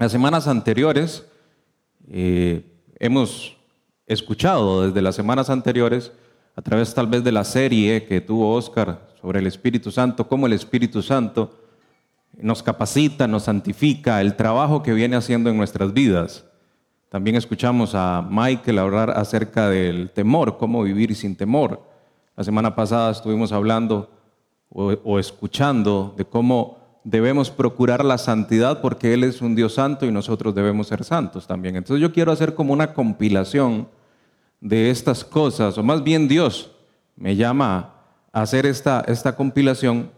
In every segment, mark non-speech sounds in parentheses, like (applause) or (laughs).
Las semanas anteriores eh, hemos escuchado desde las semanas anteriores, a través tal vez de la serie que tuvo Oscar sobre el Espíritu Santo, cómo el Espíritu Santo nos capacita, nos santifica, el trabajo que viene haciendo en nuestras vidas. También escuchamos a Michael hablar acerca del temor, cómo vivir sin temor. La semana pasada estuvimos hablando o, escuchando de cómo debemos procurar la santidad porque Él es un Dios santo y nosotros debemos ser santos también. Entonces yo quiero hacer como una compilación de estas cosas, o más bien Dios me llama a hacer esta, esta compilación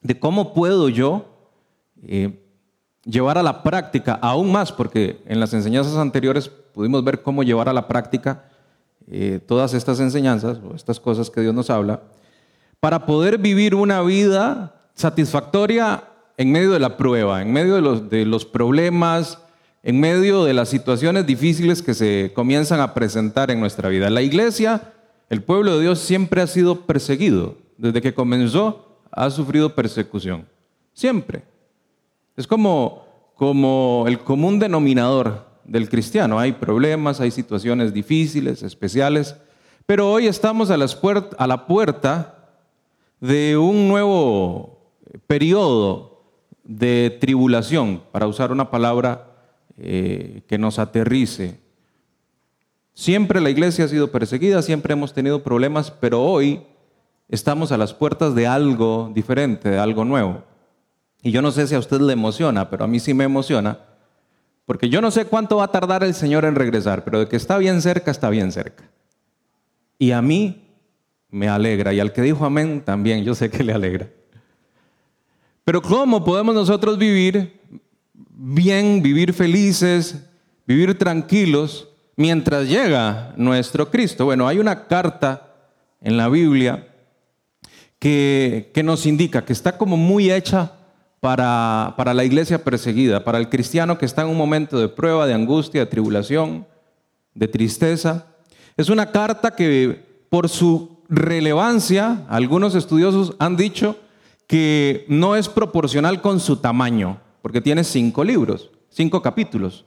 de cómo puedo yo eh, llevar a la práctica aún más, porque en las enseñanzas anteriores pudimos ver cómo llevar a la práctica eh, todas estas enseñanzas o estas cosas que Dios nos habla, para poder vivir una vida satisfactoria en medio de la prueba, en medio de los, de los problemas, en medio de las situaciones difíciles que se comienzan a presentar en nuestra vida. La iglesia, el pueblo de Dios siempre ha sido perseguido. Desde que comenzó, ha sufrido persecución. Siempre. Es como, como el común denominador del cristiano. Hay problemas, hay situaciones difíciles, especiales, pero hoy estamos a, a la puerta de un nuevo periodo de tribulación, para usar una palabra eh, que nos aterrice. Siempre la iglesia ha sido perseguida, siempre hemos tenido problemas, pero hoy estamos a las puertas de algo diferente, de algo nuevo. Y yo no sé si a usted le emociona, pero a mí sí me emociona, porque yo no sé cuánto va a tardar el Señor en regresar, pero de que está bien cerca, está bien cerca. Y a mí me alegra, y al que dijo amén también, yo sé que le alegra. Pero ¿cómo podemos nosotros vivir bien, vivir felices, vivir tranquilos mientras llega nuestro Cristo? Bueno, hay una carta en la Biblia que, que nos indica que está como muy hecha para, para la iglesia perseguida, para el cristiano que está en un momento de prueba, de angustia, de tribulación, de tristeza. Es una carta que por su relevancia, algunos estudiosos han dicho que no es proporcional con su tamaño, porque tiene cinco libros, cinco capítulos.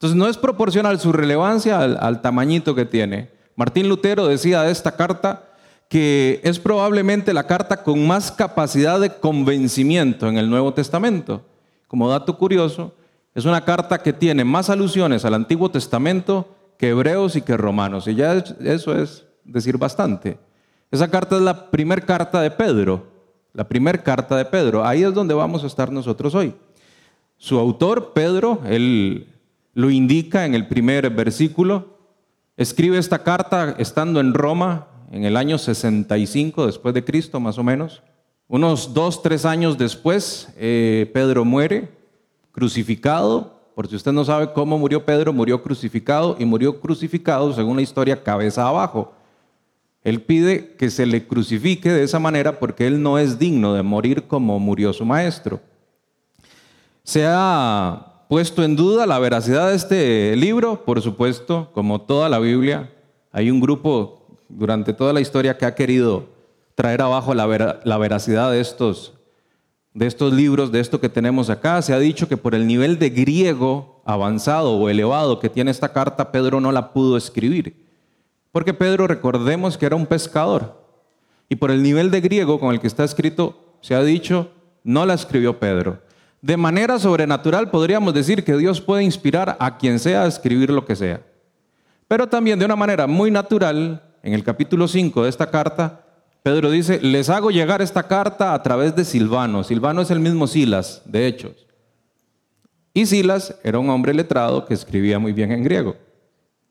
Entonces no es proporcional su relevancia al, tamañito que tiene. Martín Lutero decía de esta carta que es probablemente la carta con más capacidad de convencimiento en el Nuevo Testamento. Como dato curioso, es una carta que tiene más alusiones al Antiguo Testamento que Hebreos y que Romanos. Y ya eso es decir bastante. Esa carta es la primera carta de Pedro. La primera carta de Pedro. Ahí es donde vamos a estar nosotros hoy. Su autor, Pedro, él lo indica en el primer versículo. Escribe esta carta estando en Roma en el año 65 después de Cristo, más o menos. Unos dos, tres años después, eh, Pedro muere crucificado. Por si usted no sabe cómo murió Pedro, murió crucificado y murió crucificado, según la historia, cabeza abajo. Él pide que se le crucifique de esa manera porque él no es digno de morir como murió su maestro. Se ha puesto en duda la veracidad de este libro, por supuesto, como toda la Biblia. Hay un grupo durante toda la historia que ha querido traer abajo la, veracidad de estos, de estos libros, de esto que tenemos acá. Se ha dicho que por el nivel de griego avanzado o elevado que tiene esta carta, Pedro no la pudo escribir. Porque Pedro, recordemos que era un pescador. Y por el nivel de griego con el que está escrito, se ha dicho, no la escribió Pedro. De manera sobrenatural podríamos decir que Dios puede inspirar a quien sea a escribir lo que sea. Pero también de una manera muy natural, en el capítulo 5 de esta carta, Pedro dice, les hago llegar esta carta a través de Silvano. Silvano es el mismo Silas, de Hechos. Y Silas era un hombre letrado que escribía muy bien en griego.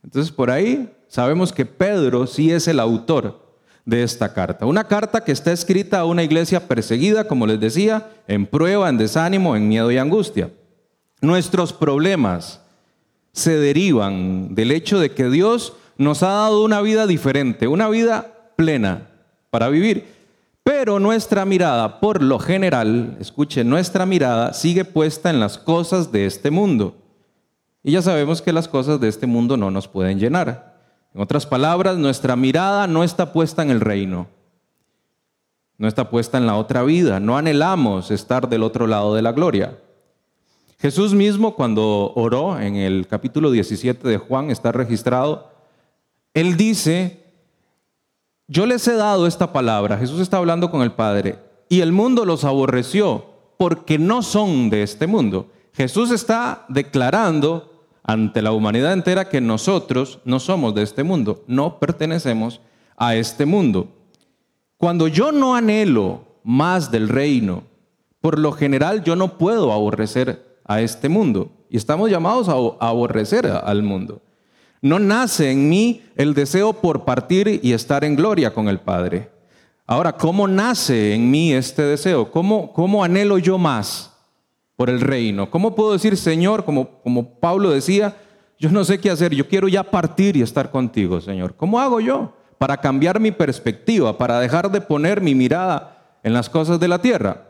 Entonces por ahí sabemos que Pedro sí es el autor de esta carta. Una carta que está escrita a una iglesia perseguida, como les decía, en prueba, en desánimo, en miedo y angustia. Nuestros problemas se derivan del hecho de que Dios nos ha dado una vida diferente, una vida plena para vivir. Pero nuestra mirada, por lo general, escuche, nuestra mirada sigue puesta en las cosas de este mundo. Y ya sabemos que las cosas de este mundo no nos pueden llenar. En otras palabras, nuestra mirada no está puesta en el reino. No está puesta en la otra vida. No anhelamos estar del otro lado de la gloria. Jesús mismo cuando oró en el capítulo 17 de Juan, está registrado, él dice, yo les he dado esta palabra, Jesús está hablando con el Padre, y el mundo los aborreció porque no son de este mundo. Jesús está declarando ante la humanidad entera que nosotros no somos de este mundo, no pertenecemos a este mundo. Cuando yo no anhelo más del reino, por lo general yo no puedo aborrecer a este mundo. Y estamos llamados a aborrecer al mundo. No nace en mí el deseo por partir y estar en gloria con el Padre. Ahora, ¿cómo nace en mí este deseo? ¿Cómo, cómo anhelo yo más por el reino? ¿Cómo puedo decir, Señor, como, como Pablo decía, yo no sé qué hacer, yo quiero ya partir y estar contigo, Señor? ¿Cómo hago yo para cambiar mi perspectiva, para dejar de poner mi mirada en las cosas de la tierra?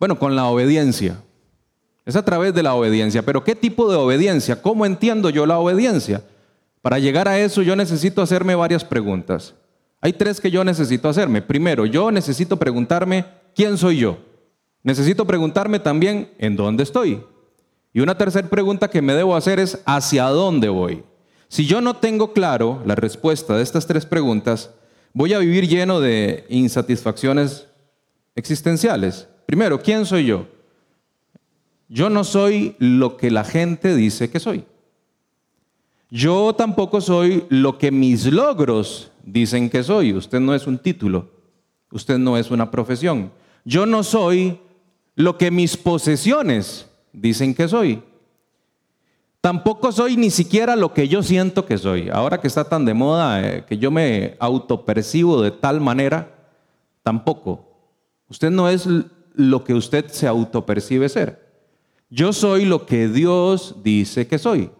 Bueno, con la obediencia. Es a través de la obediencia. Pero ¿qué tipo de obediencia? ¿Cómo entiendo yo la obediencia? Para llegar a eso yo necesito hacerme varias preguntas. Hay tres que yo necesito hacerme. Primero, yo necesito preguntarme quién soy yo. Necesito preguntarme también en dónde estoy. Y una tercera pregunta que me debo hacer es hacia dónde voy. Si yo no tengo claro la respuesta de estas tres preguntas, voy a vivir lleno de insatisfacciones existenciales. Primero, ¿quién soy yo? Yo no soy lo que la gente dice que soy. Yo tampoco soy lo que mis logros dicen que soy. Usted no es un título. Usted no es una profesión. Yo no soy lo que mis posesiones dicen que soy. Tampoco soy ni siquiera lo que yo siento que soy. Ahora que está tan de moda eh, que yo me autopercibo de tal manera, tampoco. Usted no es lo que usted se autopercibe ser. Yo soy lo que Dios dice que soy.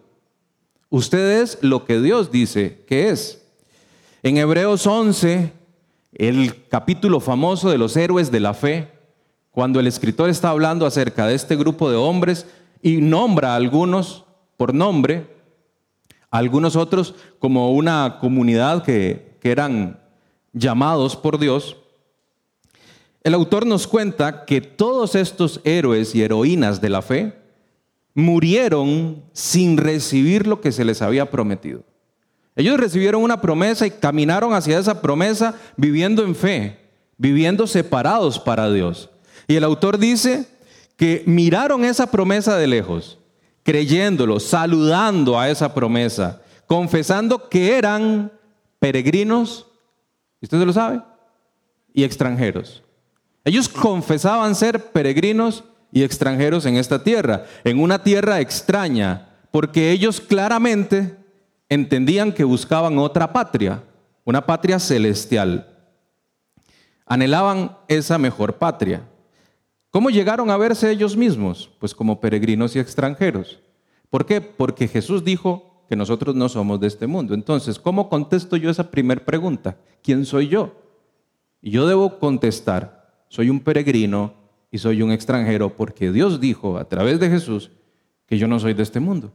Usted es lo que Dios dice que es. En Hebreos 11, el capítulo famoso de los héroes de la fe, cuando el escritor está hablando acerca de este grupo de hombres y nombra a algunos por nombre, a algunos otros como una comunidad que, que eran llamados por Dios, el autor nos cuenta que todos estos héroes y heroínas de la fe murieron sin recibir lo que se les había prometido. Ellos recibieron una promesa y caminaron hacia esa promesa viviendo en fe, viviendo separados para Dios. Y el autor dice que miraron esa promesa de lejos, creyéndolo, saludando a esa promesa, confesando que eran peregrinos, ¿usted se lo sabe? Y extranjeros. Ellos confesaban ser peregrinos y extranjeros en esta tierra, en una tierra extraña, porque ellos claramente entendían que buscaban otra patria, una patria celestial. Anhelaban esa mejor patria. ¿Cómo llegaron a verse ellos mismos? Pues como peregrinos y extranjeros. ¿Por qué? Porque Jesús dijo que nosotros no somos de este mundo. Entonces, ¿cómo contesto yo esa primera pregunta? ¿Quién soy yo? Y yo debo contestar, soy un peregrino y soy un extranjero porque Dios dijo a través de Jesús que yo no soy de este mundo.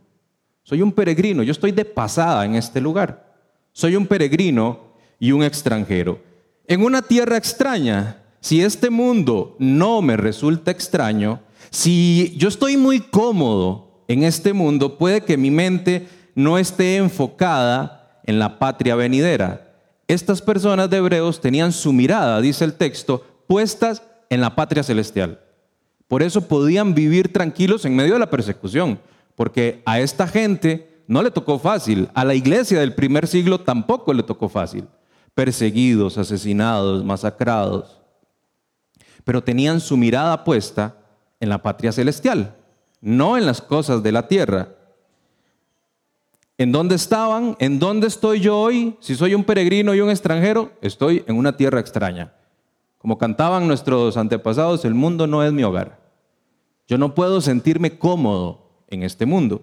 Soy un peregrino, yo estoy de pasada en este lugar. Soy un peregrino y un extranjero. En una tierra extraña, si este mundo no me resulta extraño, si yo estoy muy cómodo en este mundo, puede que mi mente no esté enfocada en la patria venidera. Estas personas de Hebreos tenían su mirada, dice el texto, puestas en la patria celestial. Por eso podían vivir tranquilos en medio de la persecución, porque a esta gente no le tocó fácil, a la iglesia del primer siglo tampoco le tocó fácil. Perseguidos, asesinados, masacrados, pero tenían su mirada puesta en la patria celestial, no en las cosas de la tierra. ¿En dónde estaban? ¿En dónde estoy yo hoy? Si soy un peregrino y un extranjero, estoy en una tierra extraña. Como cantaban nuestros antepasados, el mundo no es mi hogar. Yo no puedo sentirme cómodo en este mundo.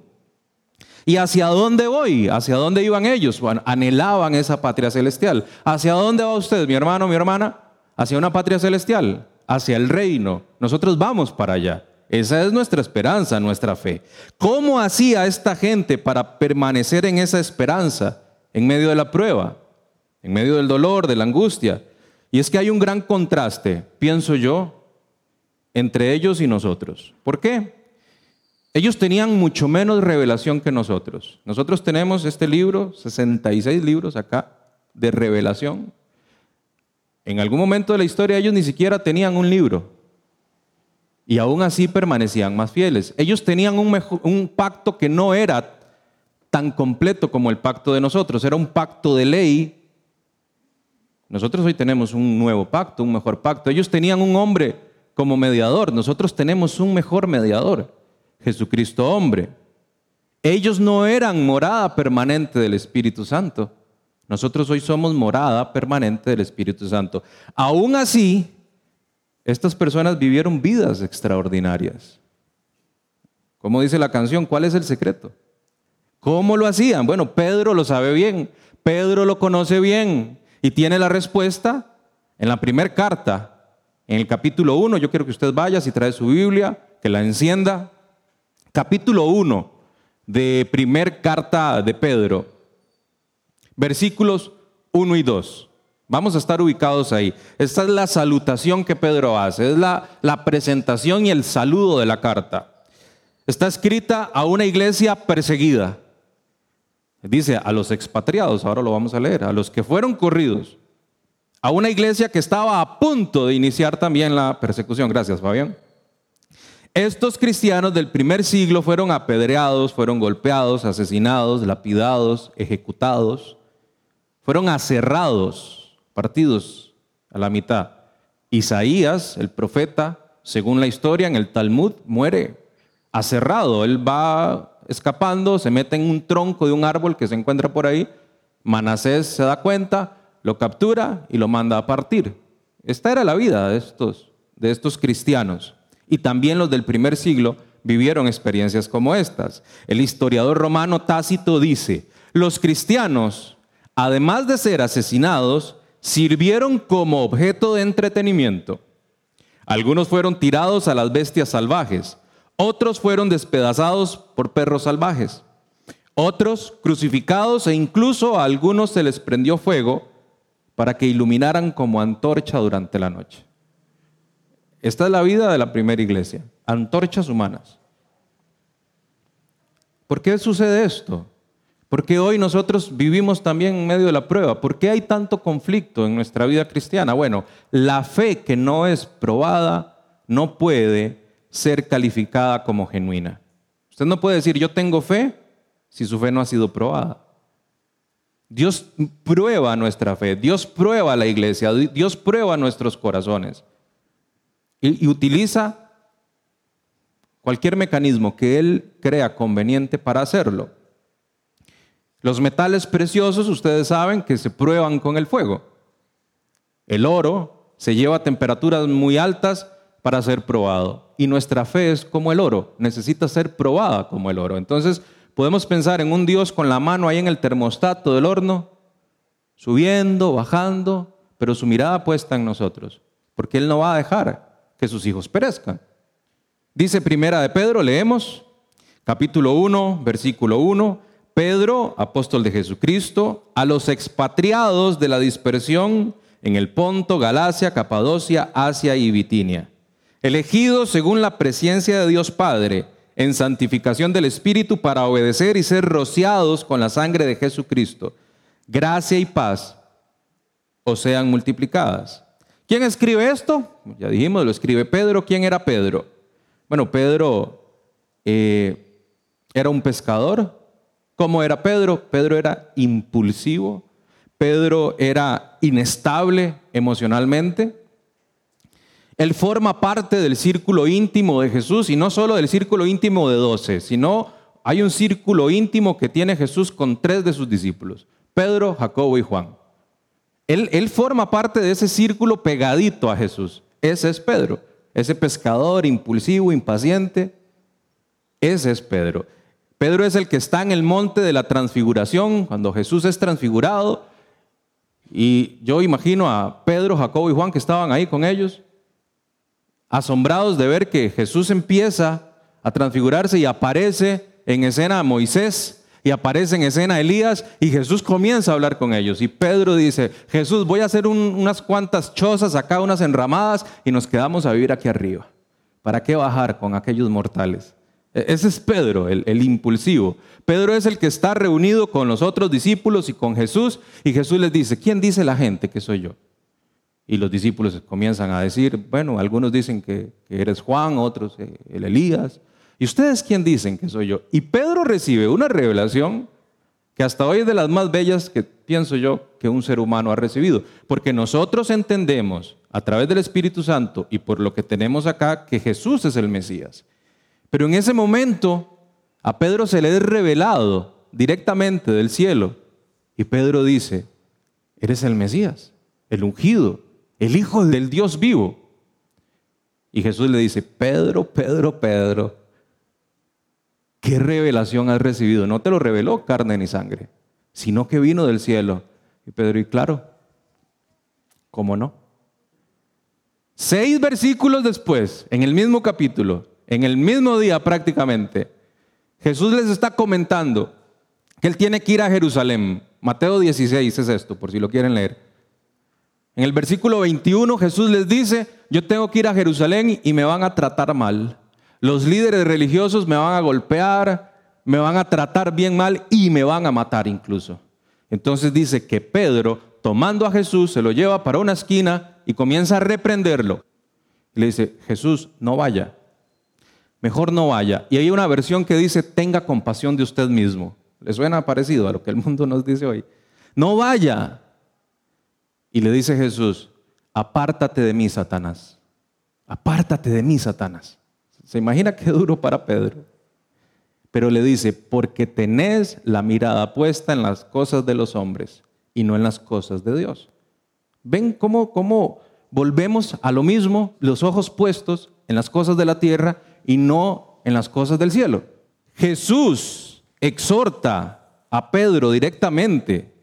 ¿Y hacia dónde voy? ¿Hacia dónde iban ellos? anhelaban esa patria celestial. ¿Hacia dónde va usted, mi hermano, mi hermana? Hacia una patria celestial, hacia el reino. Nosotros vamos para allá. Esa es nuestra esperanza, nuestra fe. ¿Cómo hacía esta gente para permanecer en esa esperanza en medio de la prueba, en medio del dolor, de la angustia? Y es que hay un gran contraste, pienso yo, entre ellos y nosotros. ¿Por qué? Ellos tenían mucho menos revelación que nosotros. Nosotros tenemos este libro, 66 libros acá, de revelación. En algún momento de la historia ellos ni siquiera tenían un libro. Y aún así permanecían más fieles. Ellos tenían un, un pacto que no era tan completo como el pacto de nosotros. Era un pacto de ley. Nosotros hoy tenemos un nuevo pacto, un mejor pacto. Ellos tenían un hombre como mediador. Nosotros tenemos un mejor mediador, Jesucristo hombre. Ellos no eran morada permanente del Espíritu Santo. Nosotros hoy somos morada permanente del Espíritu Santo. Aún así, estas personas vivieron vidas extraordinarias. Como dice la canción, ¿cuál es el secreto? ¿Cómo lo hacían? Bueno, Pedro lo sabe bien, Pedro lo conoce bien y tiene la respuesta en la primera carta, en el capítulo 1. Yo quiero que usted vaya, si trae su Biblia, que la encienda. Capítulo 1 de primer carta de Pedro, versículos 1 y 2. Vamos a estar ubicados ahí. Esta es la salutación que Pedro hace, es la, la presentación y el saludo de la carta. Está escrita a una iglesia perseguida. Dice a los expatriados, ahora lo vamos a leer, a los que fueron corridos, a una iglesia que estaba a punto de iniciar también la persecución. Gracias, Fabián. Estos cristianos del primer siglo fueron apedreados, fueron golpeados, asesinados, lapidados, ejecutados, fueron aserrados, partidos a la mitad. Isaías, el profeta, según la historia en el Talmud, muere aserrado. Él va escapando, se mete en un tronco de un árbol que se encuentra por ahí. Manasés se da cuenta, lo captura y lo manda a partir. Esta era la vida de estos, de estos cristianos. Y también los del primer siglo vivieron experiencias como estas. El historiador romano Tácito dice, los cristianos, además de ser asesinados, sirvieron como objeto de entretenimiento. Algunos fueron tirados a las bestias salvajes, otros fueron despedazados por perros salvajes. Otros crucificados e incluso a algunos se les prendió fuego para que iluminaran como antorcha durante la noche. Esta es la vida de la primera iglesia, antorchas humanas. ¿Por qué sucede esto? Porque hoy nosotros vivimos también en medio de la prueba. ¿Por qué hay tanto conflicto en nuestra vida cristiana? Bueno, la fe que no es probada no puede ser calificada como genuina. Usted no puede decir yo tengo fe si su fe no ha sido probada. Dios prueba nuestra fe, Dios prueba la iglesia, Dios prueba nuestros corazones y, utiliza cualquier mecanismo que Él crea conveniente para hacerlo. Los metales preciosos, ustedes saben que se prueban con el fuego. El oro se lleva a temperaturas muy altas para ser probado. Y nuestra fe es como el oro, necesita ser probada como el oro. Entonces, podemos pensar en un Dios con la mano ahí en el termostato del horno, subiendo, bajando, pero su mirada puesta en nosotros, porque Él no va a dejar que sus hijos perezcan. Dice primera de Pedro, leemos, capítulo 1, versículo 1, Pedro, apóstol de Jesucristo, a los expatriados de la dispersión en el Ponto, Galacia, Capadocia, Asia y Bitinia elegidos según la presencia de Dios Padre en santificación del Espíritu para obedecer y ser rociados con la sangre de Jesucristo. Gracia y paz os sean multiplicadas. ¿Quién escribe esto? Ya dijimos, lo escribe Pedro. ¿Quién era Pedro? Bueno, Pedro eh, era un pescador. ¿Cómo era Pedro? Pedro era impulsivo. Pedro era inestable emocionalmente. Él forma parte del círculo íntimo de Jesús y no solo del círculo íntimo de doce, sino hay un círculo íntimo que tiene Jesús con tres de sus discípulos, Pedro, Jacobo y Juan. Él, él forma parte de ese círculo pegadito a Jesús. Ese es Pedro, ese pescador impulsivo, impaciente. Ese es Pedro. Pedro es el que está en el monte de la transfiguración, cuando Jesús es transfigurado. Y yo imagino a Pedro, Jacobo y Juan que estaban ahí con ellos asombrados de ver que Jesús empieza a transfigurarse y aparece en escena Moisés y aparece en escena Elías y Jesús comienza a hablar con ellos. Y Pedro dice, Jesús, voy a hacer unas cuantas chozas acá, unas enramadas y nos quedamos a vivir aquí arriba. ¿Para qué bajar con aquellos mortales? E-, ese es Pedro, el, impulsivo. Pedro es el que está reunido con los otros discípulos y con Jesús y Jesús les dice, ¿quién dice la gente que soy yo? Y los discípulos comienzan a decir, bueno, algunos dicen que, eres Juan, otros eh, el Elías. ¿Y ustedes quién dicen que soy yo? Y Pedro recibe una revelación que hasta hoy es de las más bellas que pienso yo que un ser humano ha recibido. Porque nosotros entendemos a través del Espíritu Santo y por lo que tenemos acá que Jesús es el Mesías. Pero en ese momento a Pedro se le es revelado directamente del cielo y Pedro dice, eres el Mesías, el ungido, el Hijo del Dios vivo. Y Jesús le dice, Pedro, Pedro, Pedro, ¿qué revelación has recibido? No te lo reveló carne ni sangre, sino que vino del cielo. Y Pedro, y claro, ¿cómo no? Seis versículos después, en el mismo capítulo, en el mismo día prácticamente, Jesús les está comentando que él tiene que ir a Jerusalén. Mateo 16 es esto, por si lo quieren leer. En el versículo 21 Jesús les dice, yo tengo que ir a Jerusalén y me van a tratar mal. Los líderes religiosos me van a golpear, me van a tratar bien mal y me van a matar incluso. Entonces dice que Pedro, tomando a Jesús, se lo lleva para una esquina y comienza a reprenderlo. le dice, Jesús, no vaya. Mejor no vaya. Y hay una versión que dice, tenga compasión de usted mismo. ¿Le suena parecido a lo que el mundo nos dice hoy? No vaya. Y le dice Jesús, apártate de mí, Satanás. Apártate de mí, Satanás. Se imagina qué duro para Pedro. Pero le dice, porque tenés la mirada puesta en las cosas de los hombres y no en las cosas de Dios. ¿Ven cómo, cómo volvemos a lo mismo, los ojos puestos en las cosas de la tierra y no en las cosas del cielo? Jesús exhorta a Pedro directamente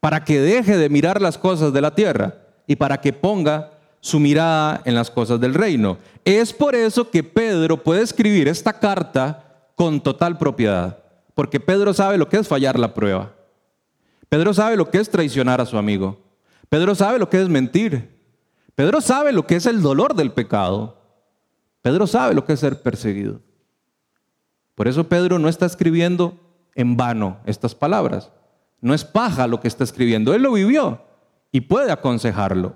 para que deje de mirar las cosas de la tierra y para que ponga su mirada en las cosas del reino. Es por eso que Pedro puede escribir esta carta con total propiedad, porque Pedro sabe lo que es fallar la prueba. Pedro sabe lo que es traicionar a su amigo. Pedro sabe lo que es mentir. Pedro sabe lo que es el dolor del pecado. Pedro sabe lo que es ser perseguido. Por eso Pedro no está escribiendo en vano estas palabras. No es paja lo que está escribiendo, él lo vivió y puede aconsejarlo.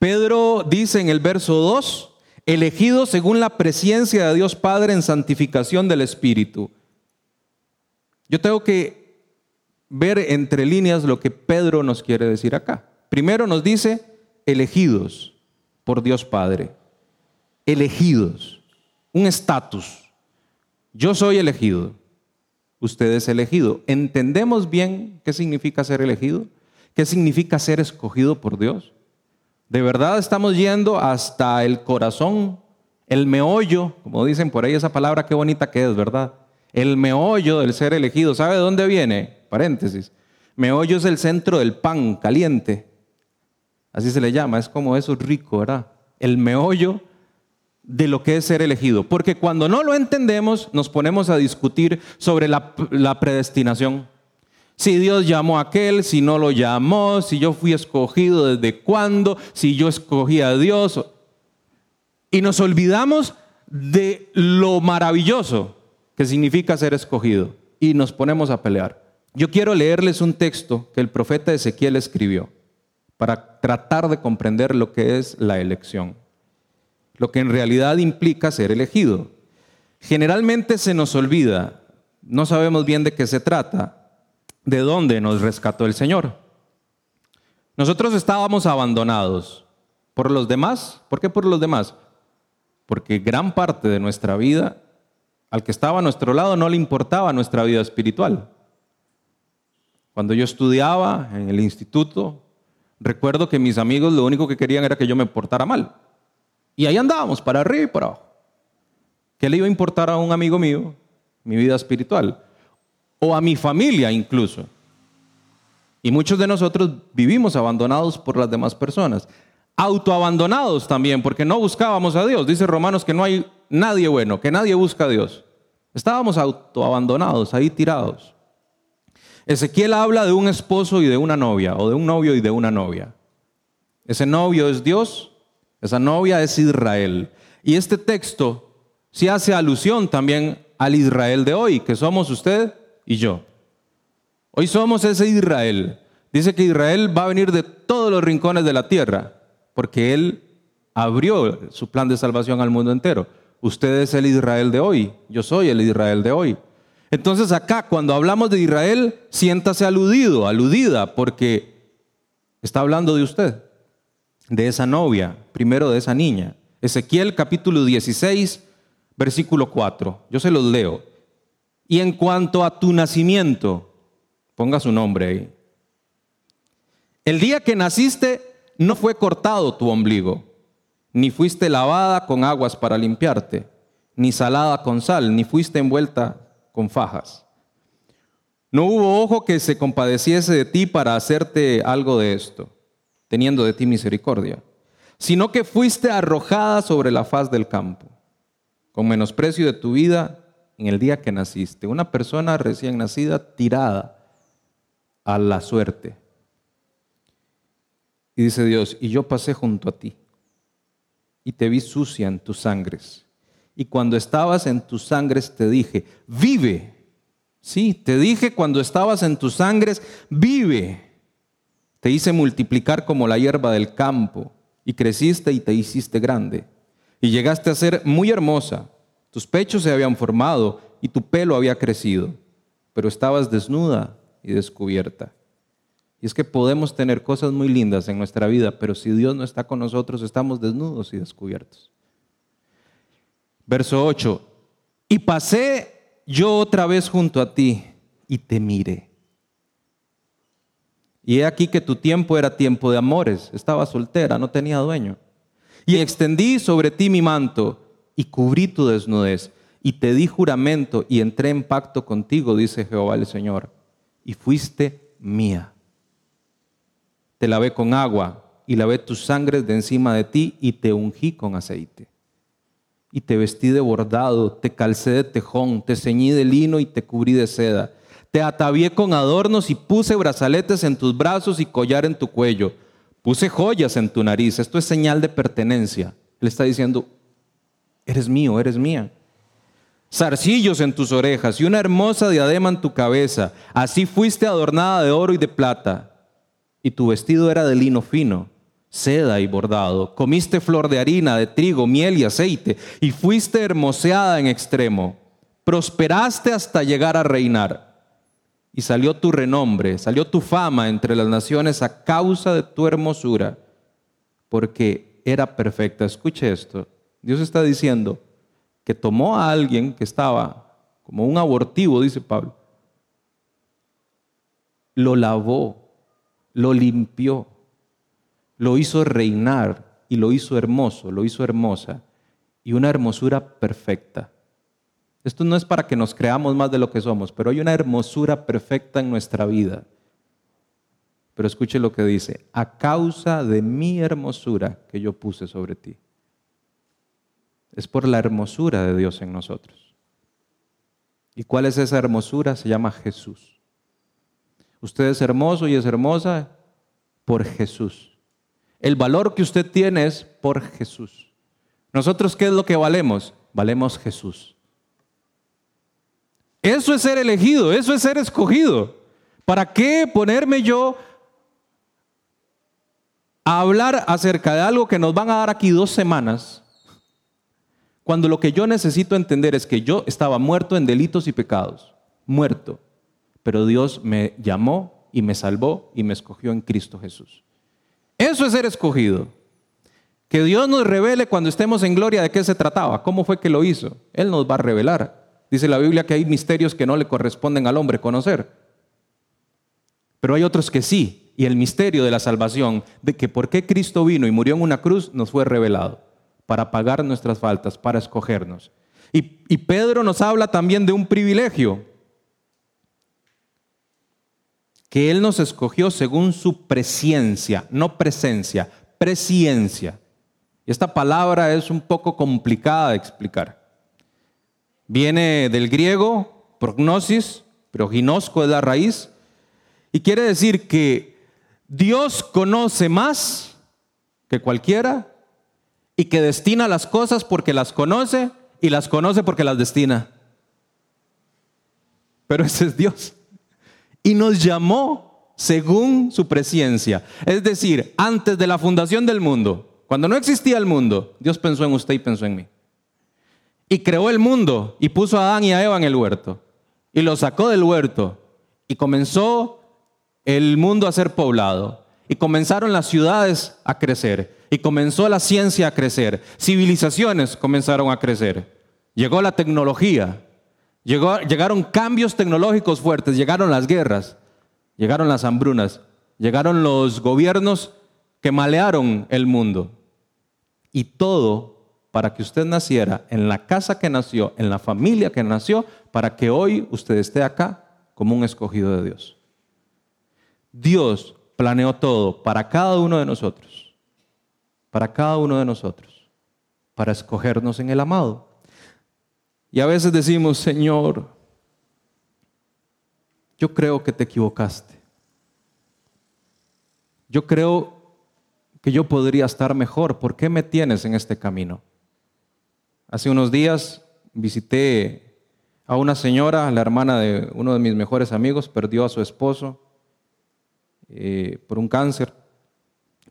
Pedro dice en el verso 2, elegido según la presencia de Dios Padre en santificación del Espíritu. Yo tengo que ver entre líneas lo que Pedro nos quiere decir acá. Primero nos dice, elegidos por Dios Padre. Elegidos. Un estatus. Yo soy elegido usted es elegido. ¿Entendemos bien qué significa ser elegido? ¿Qué significa ser escogido por Dios? ¿De verdad estamos yendo hasta el corazón, el meollo, como dicen por ahí esa palabra, qué bonita que es, ¿verdad? El meollo del ser elegido. ¿Sabe de dónde viene? Paréntesis. Meollo es el centro del pan caliente. Así se le llama, es como eso rico, ¿verdad? El meollo de lo que es ser elegido. Porque cuando no lo entendemos, nos ponemos a discutir sobre la, predestinación. Si Dios llamó a aquel, si no lo llamó, si yo fui escogido desde cuándo, si yo escogí a Dios. Y nos olvidamos de lo maravilloso que significa ser escogido. Y nos ponemos a pelear. Yo quiero leerles un texto que el profeta Ezequiel escribió para tratar de comprender lo que es la elección lo que en realidad implica ser elegido. Generalmente se nos olvida, no sabemos bien de qué se trata, de dónde nos rescató el Señor. Nosotros estábamos abandonados por los demás. ¿Por qué por los demás? Porque gran parte de nuestra vida, al que estaba a nuestro lado, no le importaba nuestra vida espiritual. Cuando yo estudiaba en el instituto, recuerdo que mis amigos lo único que querían era que yo me portara mal. Y ahí andábamos, para arriba y para abajo. ¿Qué le iba a importar a un amigo mío mi vida espiritual? O a mi familia incluso. Y muchos de nosotros vivimos abandonados por las demás personas. Autoabandonados también, porque no buscábamos a Dios. Dice Romanos que no hay nadie bueno, que nadie busca a Dios. Estábamos autoabandonados, ahí tirados. Ezequiel habla de un esposo y de una novia, o de un novio y de una novia. Ese novio es Dios esa novia es Israel. Y este texto sí hace alusión también al Israel de hoy, que somos usted y yo. Hoy somos ese Israel. Dice que Israel va a venir de todos los rincones de la tierra, porque Él abrió su plan de salvación al mundo entero. Usted es el Israel de hoy, yo soy el Israel de hoy. Entonces acá, cuando hablamos de Israel, siéntase aludido, aludida, porque está hablando de usted, de esa novia, primero de esa niña. Ezequiel capítulo 16, versículo 4. Yo se los leo. Y en cuanto a tu nacimiento, ponga su nombre ahí. El día que naciste no fue cortado tu ombligo, ni fuiste lavada con aguas para limpiarte, ni salada con sal, ni fuiste envuelta con fajas. No hubo ojo que se compadeciese de ti para hacerte algo de esto, teniendo de ti misericordia, sino que fuiste arrojada sobre la faz del campo, con menosprecio de tu vida en el día que naciste. Una persona recién nacida tirada a la suerte. Y dice Dios, y yo pasé junto a ti y te vi sucia en tus sangres y cuando estabas en tus sangres te dije, vive. Sí, te dije cuando estabas en tus sangres, vive. Te hice multiplicar como la hierba del campo y creciste y te hiciste grande. Y llegaste a ser muy hermosa. Tus pechos se habían formado y tu pelo había crecido, pero estabas desnuda y descubierta. Y es que podemos tener cosas muy lindas en nuestra vida, pero si Dios no está con nosotros, estamos desnudos y descubiertos. Verso 8. Y pasé yo otra vez junto a ti y te miré. Y he aquí que tu tiempo era tiempo de amores. Estaba soltera, no tenía dueño. Y extendí sobre ti mi manto y cubrí tu desnudez. Y te di juramento y entré en pacto contigo, dice Jehová el Señor. Y fuiste mía. Te lavé con agua y lavé tus sangres de encima de ti y te ungí con aceite y te vestí de bordado, te calcé de tejón, te ceñí de lino y te cubrí de seda. Te atavié con adornos y puse brazaletes en tus brazos y collar en tu cuello. Puse joyas en tu nariz. Esto es señal de pertenencia. Él está diciendo, eres mío, eres mía. Zarcillos en tus orejas y una hermosa diadema en tu cabeza. Así fuiste adornada de oro y de plata. Y tu vestido era de lino fino seda y bordado. Comiste flor de harina, de trigo, miel y aceite, y fuiste hermoseada en extremo. Prosperaste hasta llegar a reinar. Y salió tu renombre, salió tu fama entre las naciones a causa de tu hermosura, porque era perfecta. Escuche esto. Dios está diciendo que tomó a alguien que estaba como un abortivo, dice Pablo, lo lavó, lo limpió, lo hizo reinar y lo hizo hermoso, lo hizo hermosa y una hermosura perfecta. Esto no es para que nos creamos más de lo que somos, pero hay una hermosura perfecta en nuestra vida. Pero escuche lo que dice, a causa de mi hermosura que yo puse sobre ti. Es por la hermosura de Dios en nosotros. ¿Y cuál es esa hermosura? Se llama Jesús. Usted es hermoso y es hermosa por Jesús. El valor que usted tiene es por Jesús. Nosotros, ¿qué es lo que valemos? Valemos Jesús. Eso es ser elegido, eso es ser escogido. ¿Para qué ponerme yo a hablar acerca de algo que nos van a dar aquí dos semanas? Cuando lo que yo necesito entender es que yo estaba muerto en delitos y pecados, muerto, pero Dios me llamó y me salvó y me escogió en Cristo Jesús. Eso es ser escogido. Que Dios nos revele cuando estemos en gloria de qué se trataba, cómo fue que lo hizo. Él nos va a revelar. Dice la Biblia que hay misterios que no le corresponden al hombre conocer. Pero hay otros que sí. Y el misterio de la salvación, de que por qué Cristo vino y murió en una cruz, nos fue revelado. Para pagar nuestras faltas, para escogernos. Y, Pedro nos habla también de un privilegio que Él nos escogió según su presencia, no presencia, presciencia. Y esta palabra es un poco complicada de explicar. Viene del griego, prognosis, pero ginosco es la raíz, y quiere decir que Dios conoce más que cualquiera y que destina las cosas porque las conoce y las conoce porque las destina. Pero ese es Dios. Y nos llamó según su presencia. Es decir, antes de la fundación del mundo, cuando no existía el mundo, Dios pensó en usted y pensó en mí. Y creó el mundo y puso a Adán y a Eva en el huerto. Y lo sacó del huerto. Y comenzó el mundo a ser poblado. Y comenzaron las ciudades a crecer. Y comenzó la ciencia a crecer. Civilizaciones comenzaron a crecer. Llegó la tecnología. llegaron cambios tecnológicos fuertes. Llegaron las guerras. Llegaron las hambrunas. Llegaron los gobiernos que malearon el mundo. Y todo para que usted naciera en la casa que nació, en la familia que nació, para que hoy usted esté acá como un escogido de Dios. Dios planeó todo para cada uno de nosotros, para cada uno de nosotros, para escogernos en el amado. Y a veces decimos, Señor, yo creo que te equivocaste. Yo creo que yo podría estar mejor. ¿Por qué me tienes en este camino? Hace unos días visité a una señora, la hermana de uno de mis mejores amigos, perdió a su esposo eh, por un cáncer.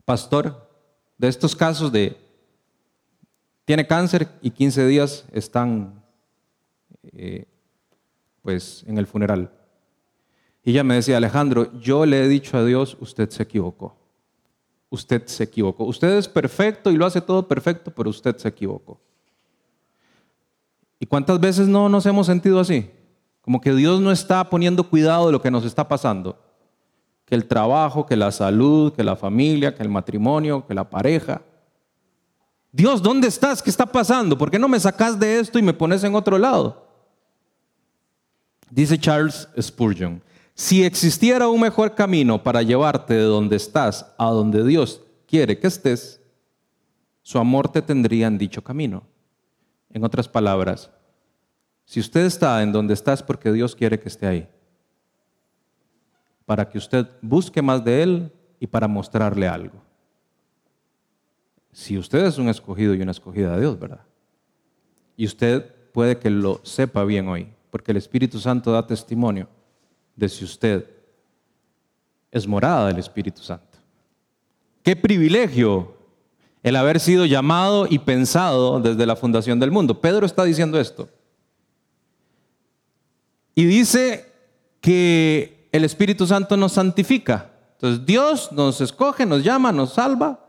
Pastor, de estos casos de, tiene cáncer y 15 días están eh, pues en el funeral. Y ella me decía, Alejandro, yo le he dicho a Dios, usted se equivocó. Usted se equivocó. Usted es perfecto y lo hace todo perfecto, pero usted se equivocó. ¿Y cuántas veces no nos hemos sentido así? Como que Dios no está poniendo cuidado de lo que nos está pasando. Que el trabajo, que la salud, que la familia, que el matrimonio, que la pareja. Dios, ¿dónde estás? ¿Qué está pasando? ¿Por qué no me sacas de esto y me pones en otro lado? Dice Charles Spurgeon, si existiera un mejor camino para llevarte de donde estás a donde Dios quiere que estés, su amor te tendría en dicho camino. En otras palabras, si usted está en donde está es porque Dios quiere que esté ahí. Para que usted busque más de Él y para mostrarle algo. Si usted es un escogido y una escogida de Dios, ¿verdad? Y usted puede que lo sepa bien hoy, porque el Espíritu Santo da testimonio de si usted es morada del Espíritu Santo. Qué privilegio el haber sido llamado y pensado desde la fundación del mundo. Pedro está diciendo esto. Y dice que el Espíritu Santo nos santifica. Entonces Dios nos escoge, nos llama, nos salva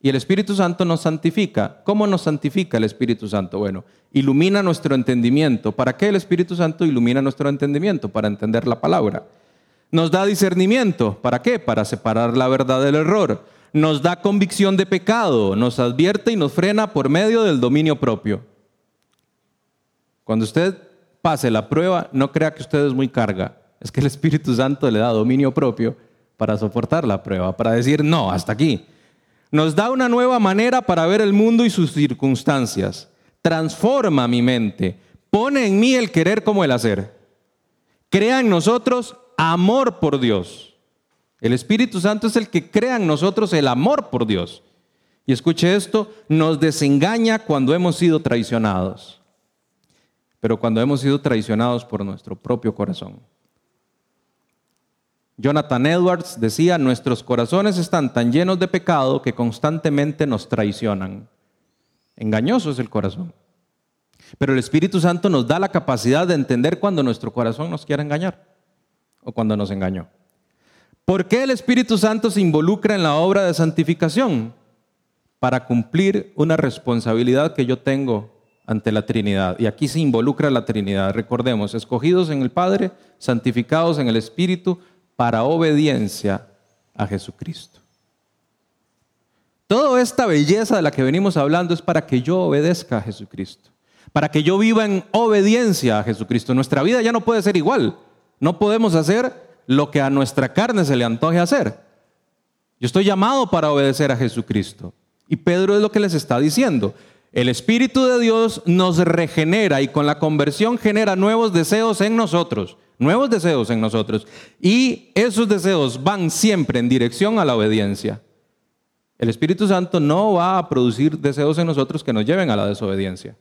y el Espíritu Santo nos santifica. ¿Cómo nos santifica el Espíritu Santo? Bueno, ilumina nuestro entendimiento. ¿Para qué el Espíritu Santo ilumina nuestro entendimiento? Para entender la palabra. Nos da discernimiento. ¿Para qué? Para separar la verdad del error nos da convicción de pecado, nos advierte y nos frena por medio del dominio propio. Cuando usted pase la prueba, no crea que usted es muy carga. Es que el Espíritu Santo le da dominio propio para soportar la prueba, para decir, no, hasta aquí. Nos da una nueva manera para ver el mundo y sus circunstancias. Transforma mi mente. Pone en mí el querer como el hacer. Crea en nosotros amor por Dios. El Espíritu Santo es el que crea en nosotros el amor por Dios. Y escuche esto, nos desengaña cuando hemos sido traicionados, pero cuando hemos sido traicionados por nuestro propio corazón. Jonathan Edwards decía, nuestros corazones están tan llenos de pecado que constantemente nos traicionan. Engañoso es el corazón. Pero el Espíritu Santo nos da la capacidad de entender cuando nuestro corazón nos quiere engañar o cuando nos engañó. ¿Por qué el Espíritu Santo se involucra en la obra de santificación? Para cumplir una responsabilidad que yo tengo ante la Trinidad. Y aquí se involucra la Trinidad. Recordemos, escogidos en el Padre, santificados en el Espíritu, para obediencia a Jesucristo. Toda esta belleza de la que venimos hablando es para que yo obedezca a Jesucristo, para que yo viva en obediencia a Jesucristo. Nuestra vida ya no puede ser igual. No podemos hacer lo que a nuestra carne se le antoje hacer. Yo estoy llamado para obedecer a Jesucristo. Y Pedro es lo que les está diciendo. El Espíritu de Dios nos regenera y con la conversión genera nuevos deseos en nosotros, nuevos deseos en nosotros. Y esos deseos van siempre en dirección a la obediencia. El Espíritu Santo no va a producir deseos en nosotros que nos lleven a la desobediencia.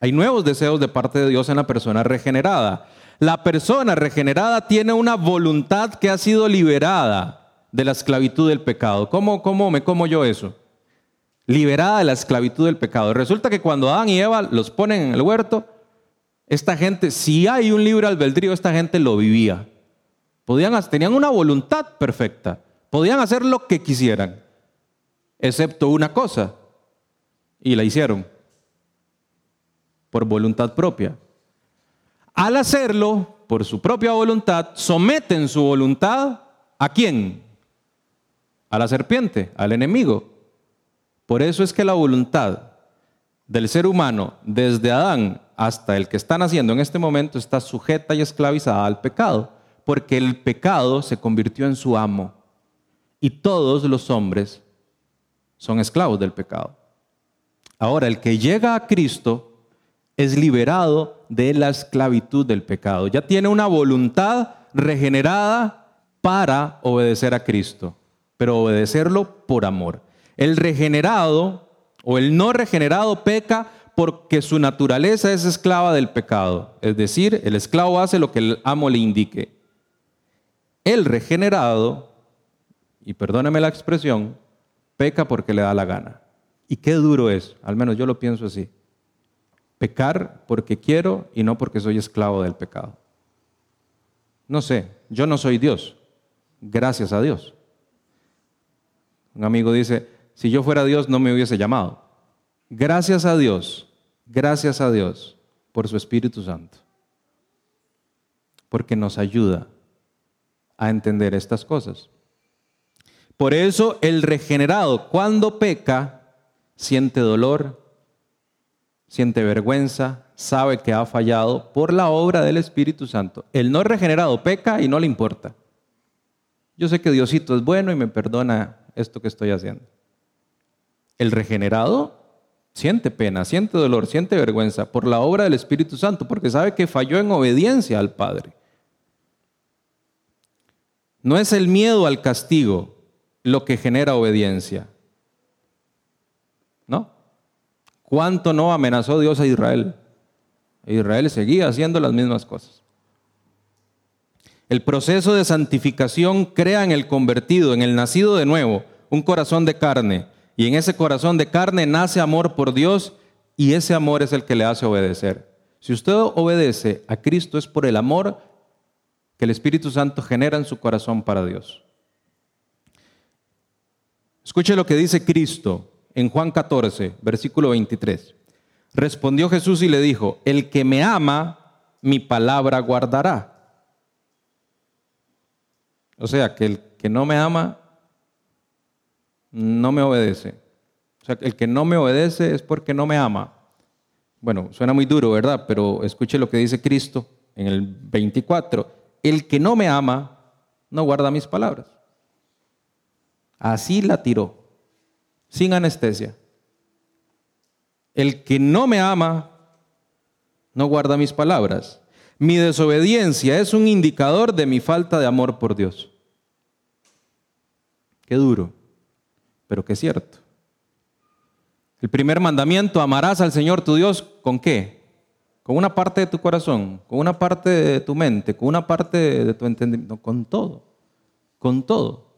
Hay nuevos deseos de parte de Dios en la persona regenerada. La persona regenerada tiene una voluntad que ha sido liberada de la esclavitud del pecado. ¿Cómo, cómo me como yo eso? Liberada de la esclavitud del pecado. Resulta que cuando Adán y Eva los ponen en el huerto, esta gente, si hay un libre albedrío, esta gente lo vivía. Podían, tenían una voluntad perfecta. Podían hacer lo que quisieran, excepto una cosa, y la hicieron por voluntad propia. Al hacerlo, por su propia voluntad, someten su voluntad a quién? A la serpiente, al enemigo. Por eso es que la voluntad del ser humano, desde Adán hasta el que están haciendo en este momento, está sujeta y esclavizada al pecado, porque el pecado se convirtió en su amo. Y todos los hombres son esclavos del pecado. Ahora, el que llega a Cristo es liberado de la esclavitud del pecado. Ya tiene una voluntad regenerada para obedecer a Cristo, pero obedecerlo por amor. El regenerado o el no regenerado peca porque su naturaleza es esclava del pecado. Es decir, el esclavo hace lo que el amo le indique. El regenerado, y perdóneme la expresión, peca porque le da la gana. Y qué duro es, al menos yo lo pienso así. Pecar porque quiero y no porque soy esclavo del pecado. No sé, yo no soy Dios, gracias a Dios. Un amigo dice, si yo fuera Dios no me hubiese llamado. Gracias a Dios, gracias a Dios por su Espíritu Santo, porque nos ayuda a entender estas cosas. Por eso el regenerado cuando peca siente dolor, siente vergüenza, sabe que ha fallado por la obra del Espíritu Santo. El no regenerado peca y no le importa. Yo sé que Diosito es bueno y me perdona esto que estoy haciendo. El regenerado siente pena, siente dolor, siente vergüenza por la obra del Espíritu Santo, porque sabe que falló en obediencia al Padre. No es el miedo al castigo lo que genera obediencia. ¿No? ¿Cuánto no amenazó Dios a Israel? Israel seguía haciendo las mismas cosas. El proceso de santificación crea en el convertido, en el nacido de nuevo, un corazón de carne y en ese corazón de carne nace amor por Dios y ese amor es el que le hace obedecer. Si usted obedece a Cristo es por el amor que el Espíritu Santo genera en su corazón para Dios. Escuche lo que dice Cristo en Juan 14, versículo 23. Respondió Jesús y le dijo, el que me ama, mi palabra guardará. O sea, que el que no me ama, no me obedece. O sea, el que no me obedece es porque no me ama. Bueno, suena muy duro, ¿verdad? Pero escuche lo que dice Cristo en el 24. El que no me ama, no guarda mis palabras. Así la tiró, sin anestesia. El que no me ama, no guarda mis palabras. Mi desobediencia es un indicador de mi falta de amor por Dios. Qué duro pero es cierto. El primer mandamiento, amarás al Señor tu Dios con qué? Con una parte de tu corazón, con una parte de tu mente, con una parte de tu entendimiento, con todo, con todo.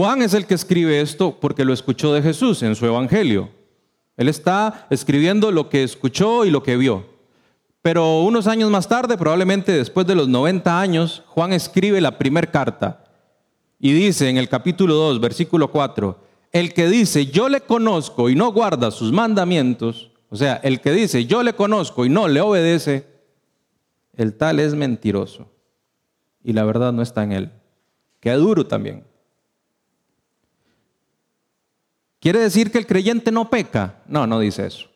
Juan es el que escribe esto porque lo escuchó de Jesús en su evangelio. Él está escribiendo lo que escuchó y lo que vio. Pero unos años más tarde, probablemente después de los 90 años, Juan escribe la primera carta y dice en el capítulo 2, versículo 4, el que dice, yo le conozco y no guarda sus mandamientos, o sea, el que dice, yo le conozco y no le obedece, el tal es mentiroso. Y la verdad no está en él. Qué duro también. ¿Quiere decir que el creyente no peca? No, no dice eso.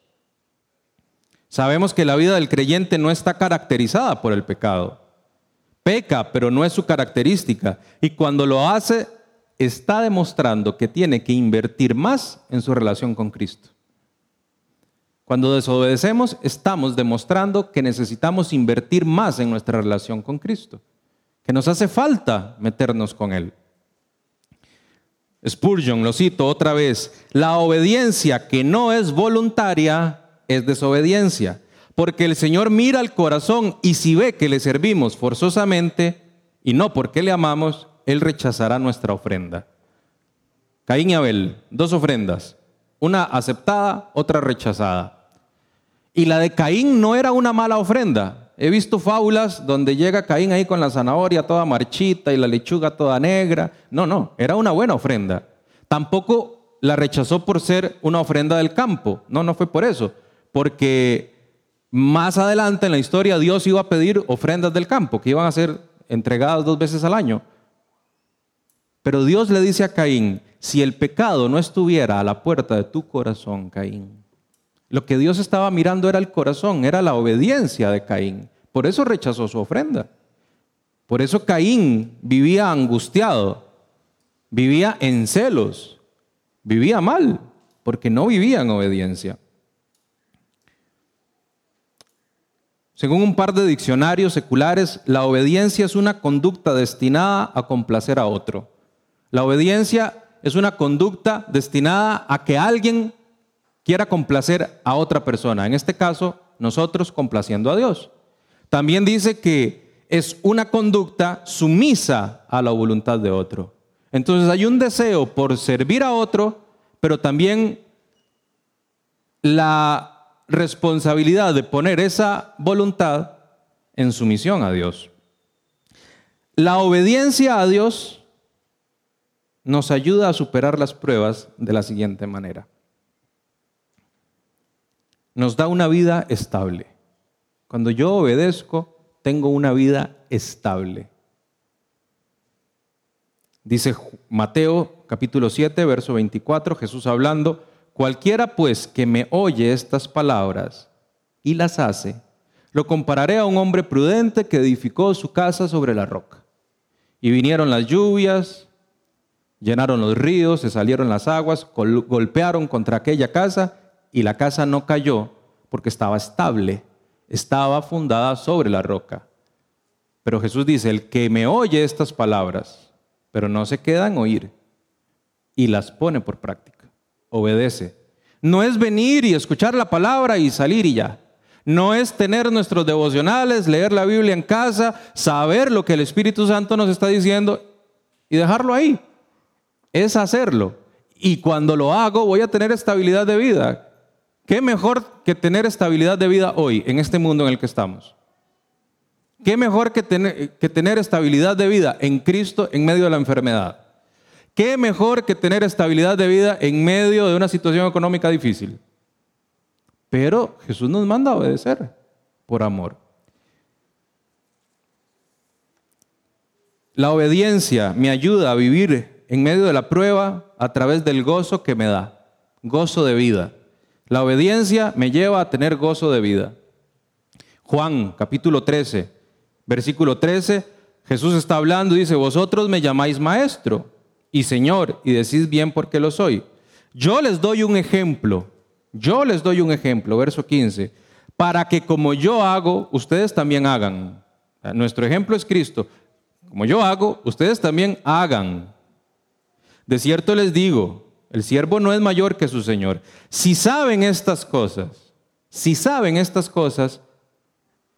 Sabemos que la vida del creyente no está caracterizada por el pecado. Peca, pero no es su característica. Y cuando lo hace, está demostrando que tiene que invertir más en su relación con Cristo. Cuando desobedecemos, estamos demostrando que necesitamos invertir más en nuestra relación con Cristo, que nos hace falta meternos con Él. Spurgeon, lo cito otra vez, la obediencia que no es voluntaria es desobediencia, porque el Señor mira al corazón y si ve que le servimos forzosamente y no porque le amamos, Él rechazará nuestra ofrenda. Caín y Abel, dos ofrendas, una aceptada, otra rechazada. Y la de Caín no era una mala ofrenda. He visto fábulas donde llega Caín ahí con la zanahoria toda marchita y la lechuga toda negra. No, no, era una buena ofrenda. Tampoco la rechazó por ser una ofrenda del campo. No, no fue por eso. Porque más adelante en la historia Dios iba a pedir ofrendas del campo que iban a ser entregadas dos veces al año. Pero Dios le dice a Caín, si el pecado no estuviera a la puerta de tu corazón, Caín, lo que Dios estaba mirando era el corazón, era la obediencia de Caín. Por eso rechazó su ofrenda. Por eso Caín vivía angustiado, vivía en celos, vivía mal, porque no vivía en obediencia. Según un par de diccionarios seculares, la obediencia es una conducta destinada a complacer a otro. La obediencia es una conducta destinada a que alguien quiera complacer a otra persona. En este caso, nosotros complaciendo a Dios. También dice que es una conducta sumisa a la voluntad de otro. Entonces hay un deseo por servir a otro, pero también la responsabilidad de poner esa voluntad en sumisión a Dios. La obediencia a Dios nos ayuda a superar las pruebas de la siguiente manera. Nos da una vida estable. Cuando yo obedezco, tengo una vida estable. Dice Mateo capítulo 7, verso 24, Jesús hablando, cualquiera pues que me oye estas palabras y las hace, lo compararé a un hombre prudente que edificó su casa sobre la roca. Y vinieron las lluvias, llenaron los ríos, se salieron las aguas, golpearon contra aquella casa y la casa no cayó porque estaba estable, estaba fundada sobre la roca. Pero Jesús dice, el que me oye estas palabras, pero no se queda en oír y las pone por práctica, obedece. No es venir y escuchar la palabra y salir y ya. No es tener nuestros devocionales, leer la Biblia en casa, saber lo que el Espíritu Santo nos está diciendo y dejarlo ahí es hacerlo. Y cuando lo hago voy a tener estabilidad de vida. ¿Qué mejor que tener estabilidad de vida hoy en este mundo en el que estamos? ¿Qué mejor que tener, que tener estabilidad de vida en Cristo en medio de la enfermedad? ¿Qué mejor que tener estabilidad de vida en medio de una situación económica difícil? Pero Jesús nos manda a obedecer por amor. La obediencia me ayuda a vivir en medio de la prueba a través del gozo que me da, gozo de vida. La obediencia me lleva a tener gozo de vida. Juan capítulo 13, versículo 13, Jesús está hablando y dice, vosotros me llamáis maestro y señor y decís bien porque lo soy. Yo les doy un ejemplo, yo les doy un ejemplo, verso 15, para que como yo hago, ustedes también hagan. Nuestro ejemplo es Cristo. Como yo hago, ustedes también hagan. De cierto les digo, el siervo no es mayor que su Señor. Si saben estas cosas, si saben estas cosas,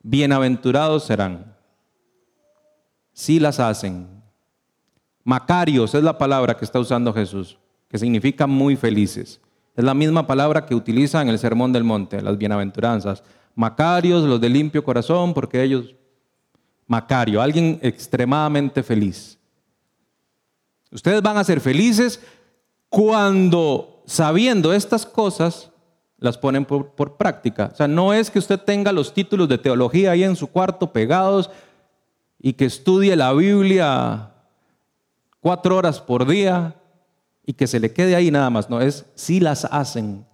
bienaventurados serán. Si las hacen. Macarios es la palabra que está usando Jesús, que significa muy felices. Es la misma palabra que utiliza en el Sermón del Monte, las bienaventuranzas. Macarios, los de limpio corazón, porque ellos, Macario, alguien extremadamente feliz. Ustedes van a ser felices cuando, sabiendo estas cosas, las ponen por, práctica. O sea, no es que usted tenga los títulos de teología ahí en su cuarto pegados y que estudie la Biblia cuatro horas por día y que se le quede ahí nada más. No, es si las hacen,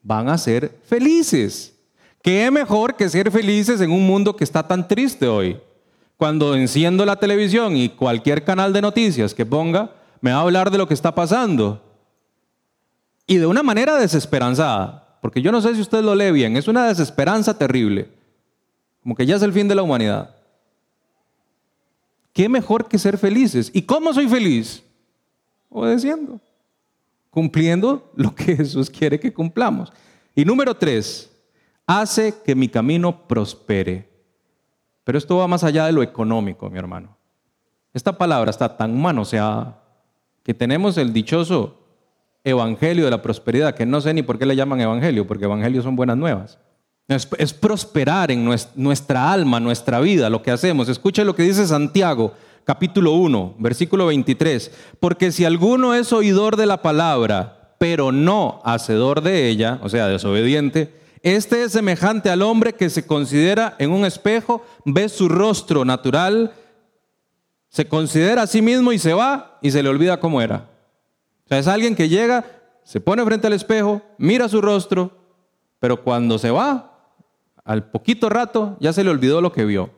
van a ser felices. ¿Qué mejor que ser felices en un mundo que está tan triste hoy? cuando enciendo la televisión y cualquier canal de noticias que ponga, me va a hablar de lo que está pasando. Y de una manera desesperanzada, porque yo no sé si usted lo lee bien, es una desesperanza terrible, como que ya es el fin de la humanidad. ¿Qué mejor que ser felices? ¿Y cómo soy feliz? Obedeciendo, cumpliendo lo que (laughs) Jesús quiere que cumplamos. Y número tres, hace que mi camino prospere. Pero esto va más allá de lo económico, mi hermano. Esta palabra está tan manoseada que tenemos el dichoso evangelio de la prosperidad, que no sé ni por qué le llaman evangelio, porque evangelio son buenas nuevas. Es, prosperar en nuestra alma, nuestra vida, lo que hacemos. Escuche lo que dice Santiago, capítulo 1, versículo 23. Porque si alguno es oidor de la palabra, pero no hacedor de ella, o sea, desobediente, este es semejante al hombre que se considera en un espejo, ve su rostro natural, se considera a sí mismo y se va y se le olvida cómo era. O sea, es alguien que llega, se pone frente al espejo, mira su rostro, pero cuando se va, al poquito rato ya se le olvidó lo que vio.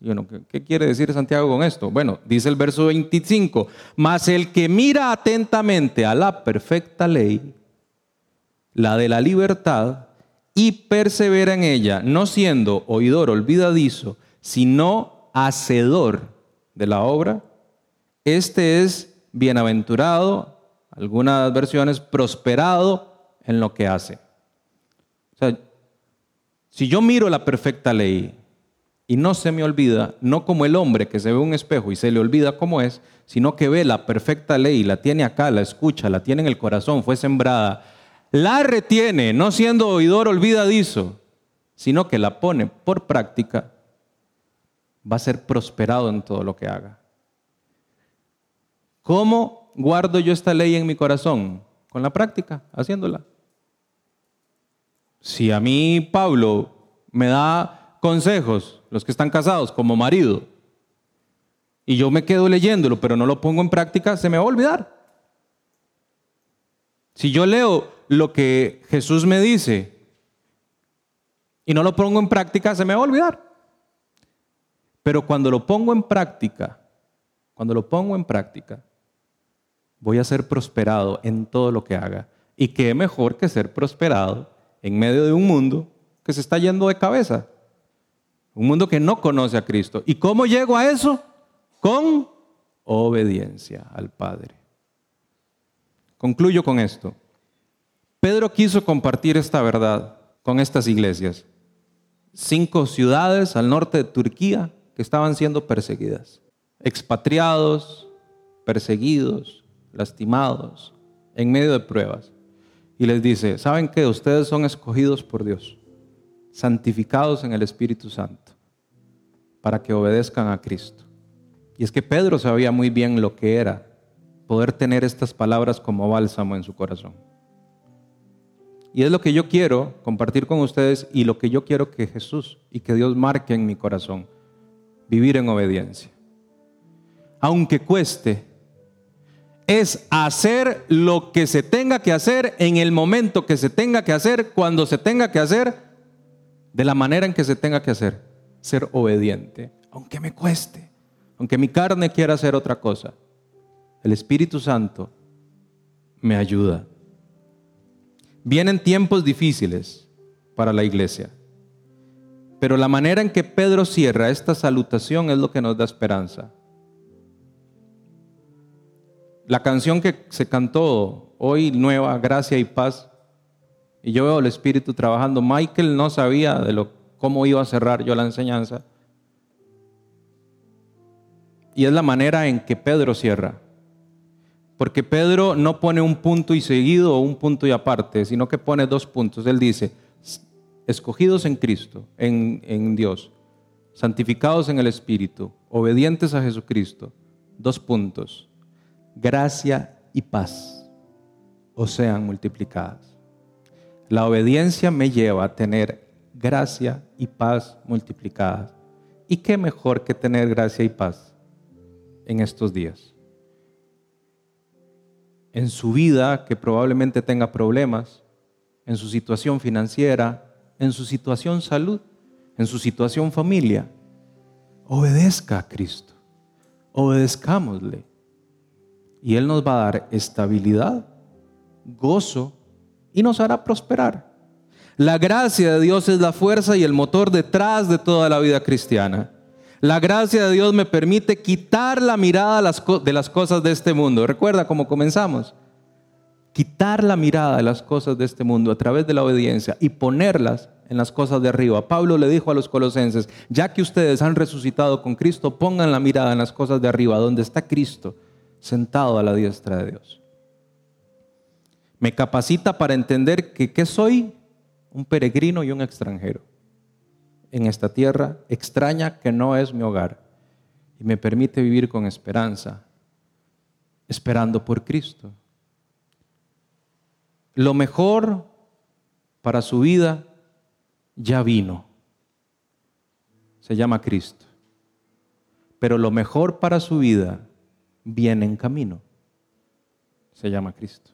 Y ¿qué, quiere decir Santiago con esto? Bueno, dice el verso 25, mas el que mira atentamente a la perfecta ley, la de la libertad, y persevera en ella, no siendo oidor olvidadizo, sino hacedor de la obra, este es bienaventurado, algunas versiones, prosperado en lo que hace. O sea, si yo miro la perfecta ley y no se me olvida, no como el hombre que se ve un espejo y se le olvida cómo es, sino que ve la perfecta ley, la tiene acá, la escucha, la tiene en el corazón, fue sembrada, la retiene, no siendo oidor olvidadizo, sino que la pone por práctica, va a ser prosperado en todo lo que haga. ¿Cómo guardo yo esta ley en mi corazón? Con la práctica, haciéndola. Si a mí Pablo me da consejos, los que están casados, como marido, y yo me quedo leyéndolo, pero no lo pongo en práctica, se me va a olvidar. Si yo leo lo que Jesús me dice y no lo pongo en práctica, se me va a olvidar. Pero cuando lo pongo en práctica, cuando lo pongo en práctica, voy a ser prosperado en todo lo que haga. Y qué mejor que ser prosperado en medio de un mundo que se está yendo de cabeza. Un mundo que no conoce a Cristo. ¿Y cómo llego a eso? Con obediencia al Padre. Concluyo con esto. Pedro quiso compartir esta verdad con estas iglesias. Cinco ciudades al norte de Turquía que estaban siendo perseguidas. Expatriados, perseguidos, lastimados, en medio de pruebas y les dice, ¿saben que ustedes son escogidos por Dios, santificados en el Espíritu Santo, para que obedezcan a Cristo? Y es que Pedro sabía muy bien lo que era poder tener estas palabras como bálsamo en su corazón. Y es lo que yo quiero compartir con ustedes y lo que yo quiero que Jesús y que Dios marque en mi corazón, vivir en obediencia. Aunque cueste, es hacer lo que se tenga que hacer en el momento que se tenga que hacer, cuando se tenga que hacer, de la manera en que se tenga que hacer. Ser obediente, aunque me cueste, aunque mi carne quiera hacer otra cosa. El Espíritu Santo me ayuda. Vienen tiempos difíciles para la iglesia, pero la manera en que Pedro cierra esta salutación es lo que nos da esperanza. La canción que se cantó hoy, nueva, gracia y paz, y yo veo el Espíritu trabajando. Michael no sabía de lo, cómo iba a cerrar yo la enseñanza. Y es la manera en que Pedro cierra. Porque Pedro no pone un punto y seguido o un punto y aparte, sino que pone dos puntos. Él dice, escogidos en Cristo, en, en Dios, santificados en el Espíritu, obedientes a Jesucristo. Dos puntos gracia y paz o sean multiplicadas. La obediencia me lleva a tener gracia y paz multiplicadas. ¿Y qué mejor que tener gracia y paz en estos días? En su vida, que probablemente tenga problemas, en su situación financiera, en su situación salud, en su situación familia, obedezca a Cristo, obedezcámosle y Él nos va a dar estabilidad, gozo y nos hará prosperar. La gracia de Dios es la fuerza y el motor detrás de toda la vida cristiana. La gracia de Dios me permite quitar la mirada de las cosas de este mundo. Recuerda cómo comenzamos. Quitar la mirada de las cosas de este mundo a través de la obediencia y ponerlas en las cosas de arriba. Pablo le dijo a los colosenses, ya que ustedes han resucitado con Cristo, pongan la mirada en las cosas de arriba, donde está Cristo sentado a la diestra de Dios. Me capacita para entender que ¿qué soy? Un peregrino y un extranjero en esta tierra extraña que no es mi hogar y me permite vivir con esperanza, esperando por Cristo. Lo mejor para su vida ya vino. Se llama Cristo. Pero lo mejor para su vida viene en camino. Se llama Cristo.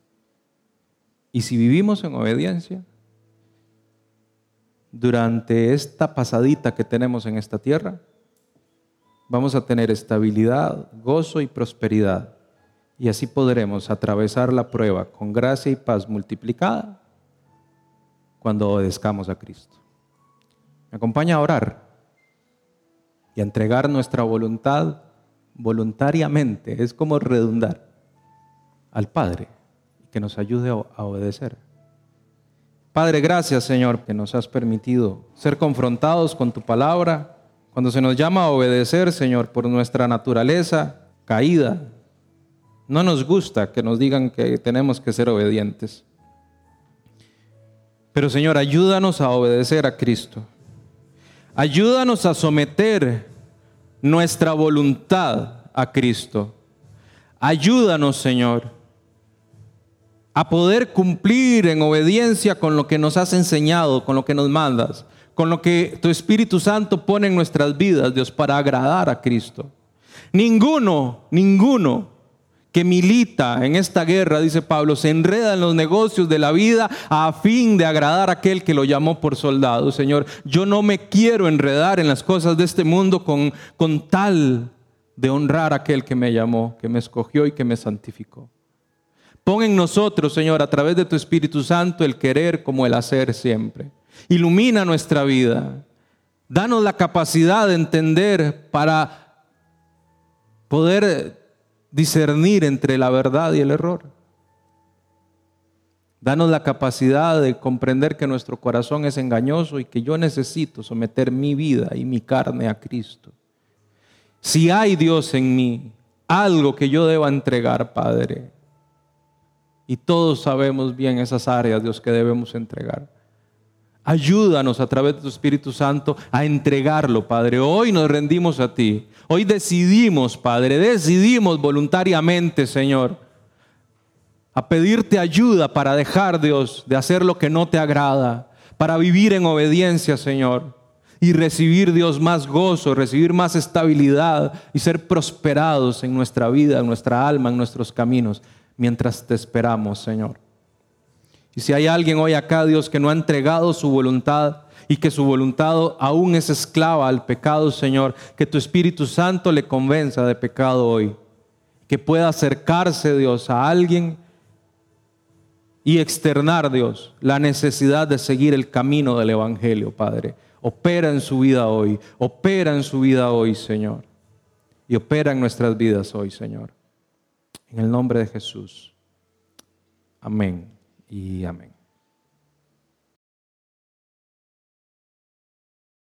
Y si vivimos en obediencia, durante esta pasadita que tenemos en esta tierra, vamos a tener estabilidad, gozo y prosperidad. Y así podremos atravesar la prueba con gracia y paz multiplicada cuando obedezcamos a Cristo. Me acompaña a orar y a entregar nuestra voluntad voluntariamente. Es como redundar al Padre que nos ayude a obedecer. Padre, gracias Señor que nos has permitido ser confrontados con tu palabra. Cuando se nos llama a obedecer, Señor, por nuestra naturaleza caída, no nos gusta que nos digan que tenemos que ser obedientes. Pero Señor, ayúdanos a obedecer a Cristo. Ayúdanos a someter nuestra voluntad a Cristo. Ayúdanos, Señor, a poder cumplir en obediencia con lo que nos has enseñado, con lo que nos mandas, con lo que tu Espíritu Santo pone en nuestras vidas, Dios, para agradar a Cristo. Ninguno, ninguno que milita en esta guerra, dice Pablo, se enreda en los negocios de la vida a fin de agradar a aquel que lo llamó por soldado. Señor, yo no me quiero enredar en las cosas de este mundo con, con tal de honrar a aquel que me llamó, que me escogió y que me santificó. Pon en nosotros, Señor, a través de tu Espíritu Santo, el querer como el hacer siempre. Ilumina nuestra vida. Danos la capacidad de entender para poder discernir entre la verdad y el error. Danos la capacidad de comprender que nuestro corazón es engañoso y que yo necesito someter mi vida y mi carne a Cristo. Si hay Dios en mí, algo que yo deba entregar, Padre, y todos sabemos bien esas áreas, Dios, que debemos entregar. Ayúdanos a través de tu Espíritu Santo a entregarlo, Padre. Hoy nos rendimos a ti. Hoy decidimos, Padre, decidimos voluntariamente, Señor, a pedirte ayuda para dejar, Dios, de hacer lo que no te agrada, para vivir en obediencia, Señor, y recibir, Dios, más gozo, recibir más estabilidad y ser prosperados en nuestra vida, en nuestra alma, en nuestros caminos mientras te esperamos, Señor. Y si hay alguien hoy acá, Dios, que no ha entregado su voluntad y que su voluntad aún es esclava al pecado, Señor, que tu Espíritu Santo le convenza de pecado hoy. Que pueda acercarse, Dios, a alguien y externar, Dios, la necesidad de seguir el camino del Evangelio, Padre. Opera en su vida hoy, opera en su vida hoy, Señor. Y opera en nuestras vidas hoy, Señor. En el nombre de Jesús. Amén y amén.